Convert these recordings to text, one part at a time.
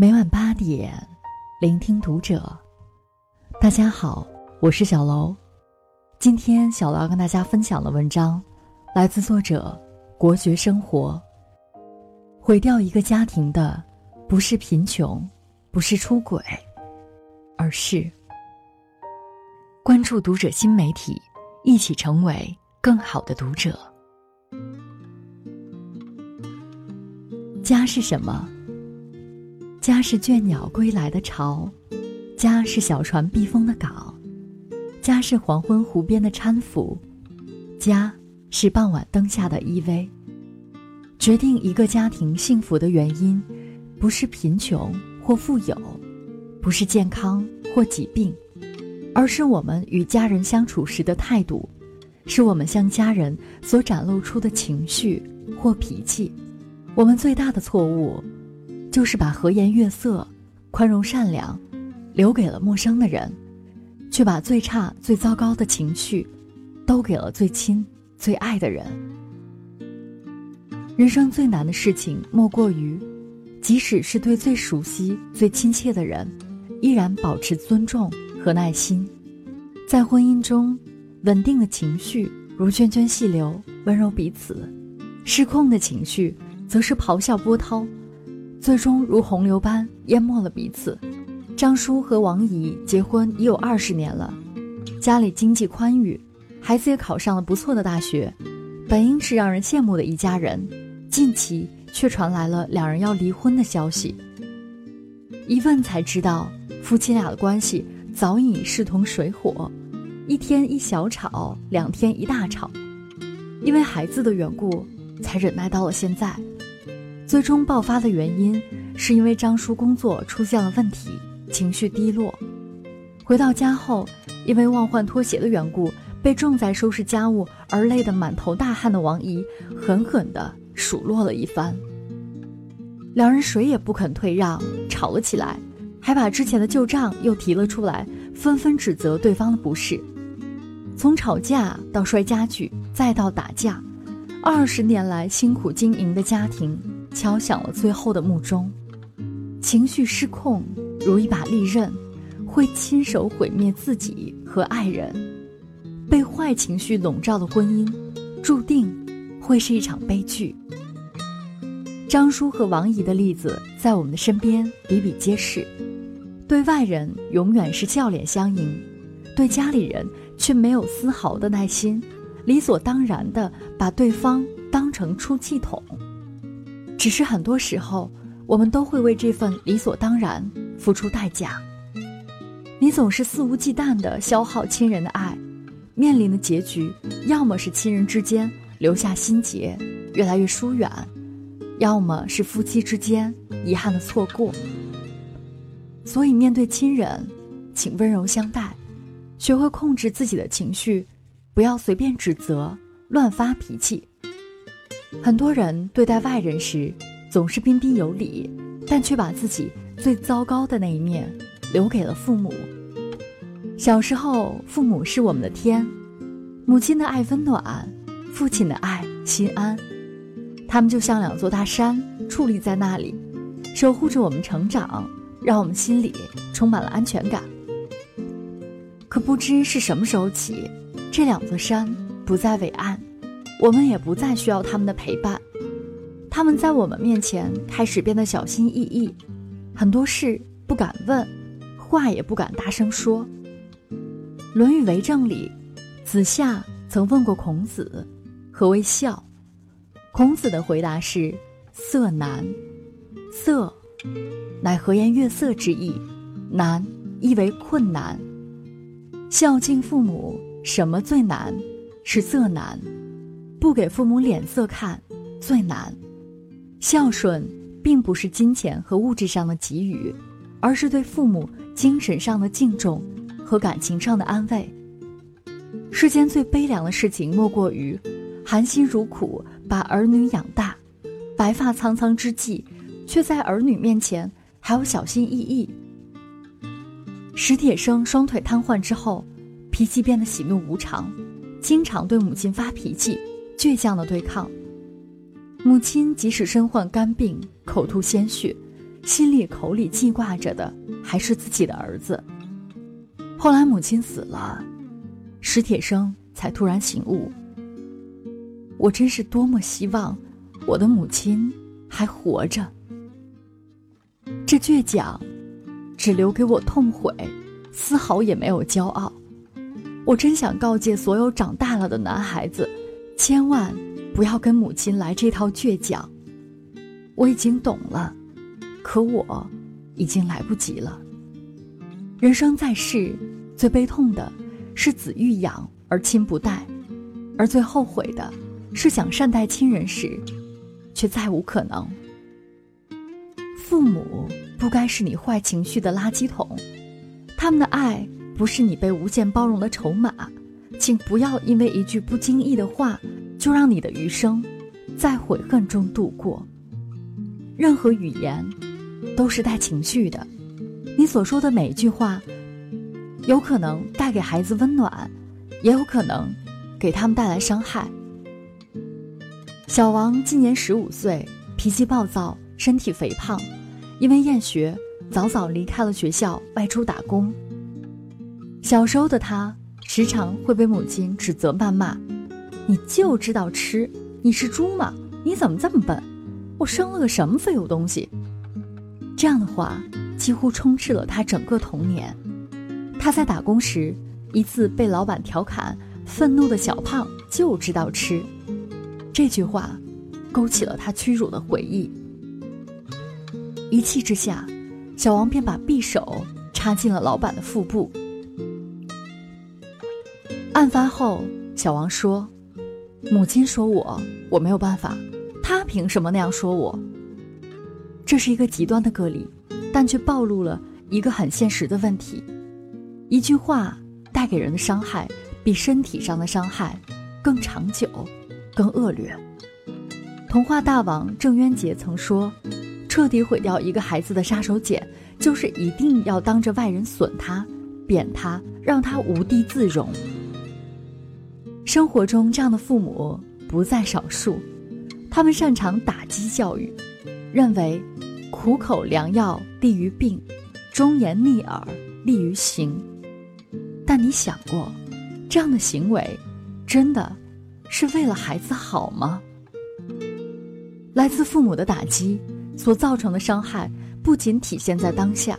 每晚八点，聆听读者。大家好，我是小楼。今天小楼要跟大家分享的文章，来自作者国学生活。毁掉一个家庭的，不是贫穷，不是出轨，而是关注读者新媒体，一起成为更好的读者。家是什么？家是倦鸟归来的巢，家是小船避风的港，家是黄昏湖边的搀扶，家是傍晚灯下的依偎。决定一个家庭幸福的原因，不是贫穷或富有，不是健康或疾病，而是我们与家人相处时的态度，是我们向家人所展露出的情绪或脾气。我们最大的错误。就是把和颜悦色、宽容善良留给了陌生的人，却把最差、最糟糕的情绪都给了最亲、最爱的人。人生最难的事情，莫过于，即使是对最熟悉、最亲切的人，依然保持尊重和耐心。在婚姻中，稳定的情绪如涓涓细流，温柔彼此；失控的情绪，则是咆哮波涛。最终如洪流般淹没了彼此。张叔和王姨结婚已有二十年了，家里经济宽裕，孩子也考上了不错的大学，本应是让人羡慕的一家人，近期却传来了两人要离婚的消息。一问才知道，夫妻俩的关系早已势同水火，一天一小吵，两天一大吵，因为孩子的缘故，才忍耐到了现在。最终爆发的原因，是因为张叔工作出现了问题，情绪低落。回到家后，因为忘换拖鞋的缘故，被正在收拾家务而累得满头大汗的王姨狠狠地数落了一番。两人谁也不肯退让，吵了起来，还把之前的旧账又提了出来，纷纷指责对方的不是。从吵架到摔家具，再到打架，二十年来辛苦经营的家庭。敲响了最后的木钟，情绪失控如一把利刃，会亲手毁灭自己和爱人。被坏情绪笼罩的婚姻，注定会是一场悲剧。张叔和王姨的例子在我们的身边比比皆是，对外人永远是笑脸相迎，对家里人却没有丝毫的耐心，理所当然的把对方当成出气筒。只是很多时候，我们都会为这份理所当然付出代价。你总是肆无忌惮地消耗亲人的爱，面临的结局，要么是亲人之间留下心结，越来越疏远；要么是夫妻之间遗憾的错过。所以，面对亲人，请温柔相待，学会控制自己的情绪，不要随便指责、乱发脾气。很多人对待外人时，总是彬彬有礼，但却把自己最糟糕的那一面留给了父母。小时候，父母是我们的天，母亲的爱温暖，父亲的爱心安，他们就像两座大山矗立在那里，守护着我们成长，让我们心里充满了安全感。可不知是什么时候起，这两座山不再伟岸。我们也不再需要他们的陪伴，他们在我们面前开始变得小心翼翼，很多事不敢问，话也不敢大声说。《论语为政》里，子夏曾问过孔子：“何为孝？”孔子的回答是：“色难。”色，乃和颜悦色之意；难，意为困难。孝敬父母，什么最难？是色难。不给父母脸色看最难，孝顺并不是金钱和物质上的给予，而是对父母精神上的敬重和感情上的安慰。世间最悲凉的事情莫过于含辛茹苦把儿女养大，白发苍苍之际，却在儿女面前还要小心翼翼。史铁生双腿瘫痪之后，脾气变得喜怒无常，经常对母亲发脾气。倔强的对抗，母亲即使身患肝病，口吐鲜血，心里口里记挂着的还是自己的儿子。后来母亲死了，史铁生才突然醒悟：我真是多么希望我的母亲还活着。这倔强，只留给我痛悔，丝毫也没有骄傲。我真想告诫所有长大了的男孩子，千万不要跟母亲来这套倔强。我已经懂了，可我已经来不及了。人生在世，最悲痛的是子欲养而亲不待，而最后悔的是想善待亲人时，却再无可能。父母不该是你坏情绪的垃圾桶，他们的爱。不是你被无限包容的筹码，请不要因为一句不经意的话，就让你的余生在悔恨中度过。任何语言都是带情绪的，你所说的每一句话，有可能带给孩子温暖，也有可能给他们带来伤害。小王今年十五岁，脾气暴躁，身体肥胖，因为厌学，早早离开了学校，外出打工。小时候的他，时常会被母亲指责谩骂：“你就知道吃，你是猪吗？你怎么这么笨？我生了个什么废物东西？”这样的话几乎充斥了他整个童年。他在打工时，一次被老板调侃：“愤怒的小胖就知道吃。”这句话勾起了他屈辱的回忆。一气之下，小王便把匕首插进了老板的腹部。案发后，小王说：“母亲说我我没有办法，他凭什么那样说我？”这是一个极端的个例，但却暴露了一个很现实的问题：一句话带给人的伤害，比身体上的伤害更长久、更恶劣。童话大王郑渊洁曾说：“彻底毁掉一个孩子的杀手锏，就是一定要当着外人损他、贬他，让他无地自容。”生活中这样的父母不在少数，他们擅长打击教育，认为苦口良药利于病，忠言逆耳利于行。但你想过，这样的行为真的是为了孩子好吗？来自父母的打击所造成的伤害，不仅体现在当下，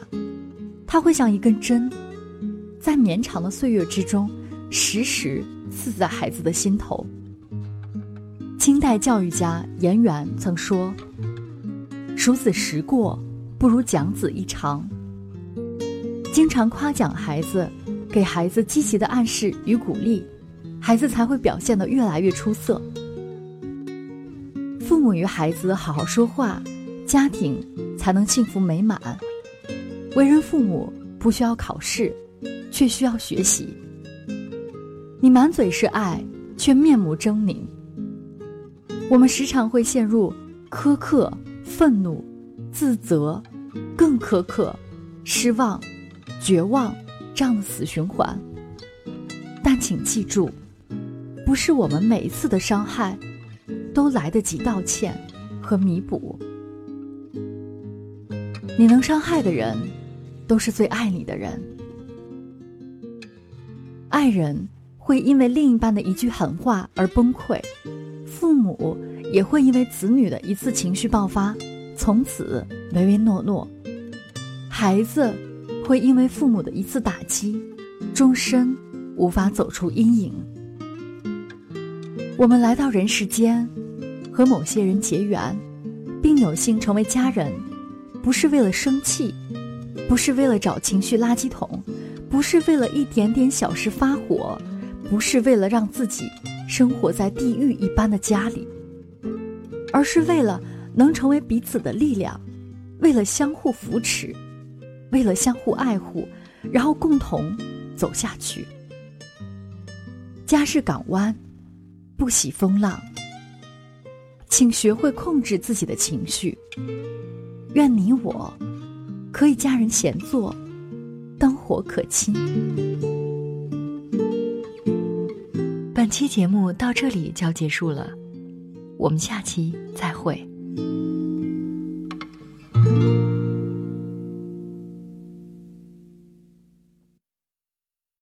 它会像一根针，在绵长的岁月之中，时时。刺在孩子的心头。清代教育家颜元曾说：“数子时过，不如讲子一长。”经常夸奖孩子，给孩子积极的暗示与鼓励，孩子才会表现得越来越出色。父母与孩子好好说话，家庭才能幸福美满。为人父母不需要考试，却需要学习。你满嘴是爱，却面目狰狞。我们时常会陷入苛刻、愤怒、自责、更苛刻、失望、绝望这样的死循环。但请记住，不是我们每一次的伤害都来得及道歉和弥补。你能伤害的人，都是最爱你的人。爱人。会因为另一半的一句狠话而崩溃，父母也会因为子女的一次情绪爆发，从此唯唯诺诺；孩子会因为父母的一次打击，终身无法走出阴影。我们来到人世间，和某些人结缘，并有幸成为家人，不是为了生气，不是为了找情绪垃圾桶，不是为了一点点小事发火。不是为了让自己生活在地狱一般的家里，而是为了能成为彼此的力量，为了相互扶持，为了相互爱护，然后共同走下去。家是港湾，不喜风浪，请学会控制自己的情绪。愿你我可以家人闲坐，灯火可亲。期节目到这里就要结束了，我们下期再会。